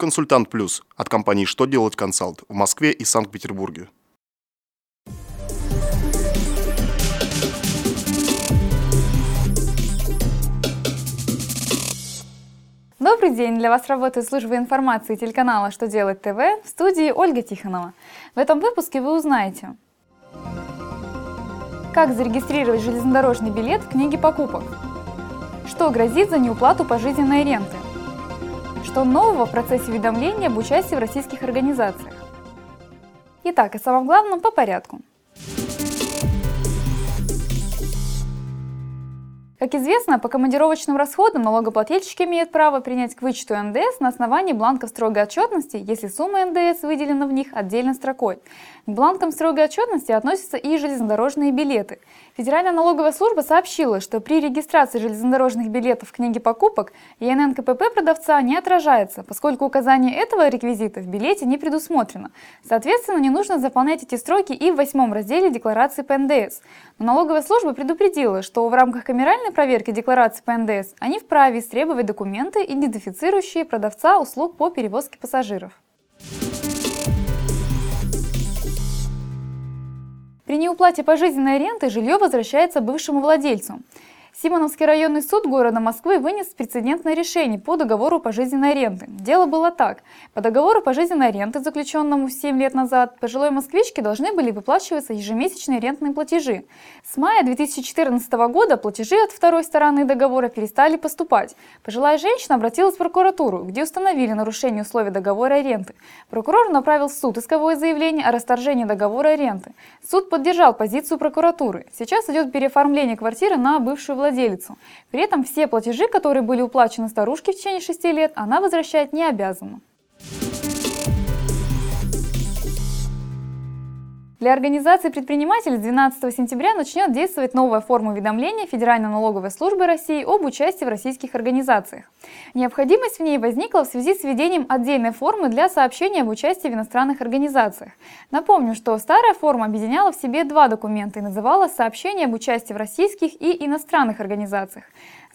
Консультант Плюс от компании «Что делать консалт» в Москве и Санкт-Петербурге. Добрый день! Для вас работает служба информации телеканала «Что делать ТВ» в студии Ольга Тихонова. В этом выпуске вы узнаете, как зарегистрировать железнодорожный билет в книге покупок, что грозит за неуплату пожизненной ренты, что нового в процессе уведомления об участии в российских организациях. Итак, о самом главном по порядку. Как известно, по командировочным расходам налогоплательщик имеет право принять к вычету НДС на основании бланков строгой отчетности, если сумма НДС выделена в них отдельной строкой. К бланкам строгой отчетности относятся и железнодорожные билеты. Федеральная налоговая служба сообщила, что при регистрации железнодорожных билетов в книге покупок ИНН КПП продавца не отражается, поскольку указание этого реквизита в билете не предусмотрено. Соответственно, не нужно заполнять эти строки и в восьмом разделе декларации по НДС. Но налоговая служба предупредила, что в рамках камеральной повторной проверки декларации по НДС они вправе истребовать документы, идентифицирующие продавца услуг по перевозке пассажиров. При неуплате пожизненной ренты жилье возвращается бывшему владельцу. Симоновский районный суд города Москвы вынес прецедентное решение по договору пожизненной ренты. Дело было так. По договору пожизненной ренты, заключенному 7 лет назад, пожилой москвичке должны были выплачиваться ежемесячные рентные платежи. С мая 2014 года платежи от второй стороны договора перестали поступать. Пожилая женщина обратилась в прокуратуру, где установили нарушение условий договора ренты. Прокурор направил в суд исковое заявление о расторжении договора ренты. Суд поддержал позицию прокуратуры. Сейчас идет переоформление квартиры на бывшую владельцу владелицу. При этом все платежи, которые были уплачены старушке в течение 6 лет, она возвращать не обязана. Для организации предпринимателей с 12 сентября начнет действовать новая форма уведомления Федеральной налоговой службы России об участии в российских организациях. Необходимость в ней возникла в связи с введением отдельной формы для сообщения об участии в иностранных организациях. Напомню, что старая форма объединяла в себе два документа и называлась «Сообщение об участии в российских и иностранных организациях».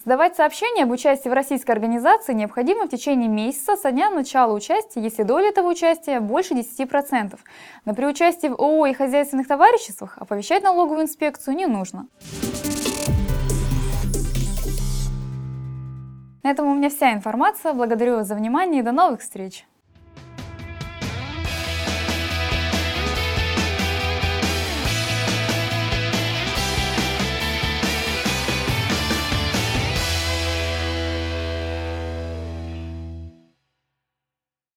Сдавать сообщение об участии в российской организации необходимо в течение месяца со дня начала участия, если доля этого участия больше 10%. Но при участии в ООО и хозяйственных товариществах оповещать налоговую инспекцию не нужно. На этом у меня вся информация. Благодарю вас за внимание и до новых встреч!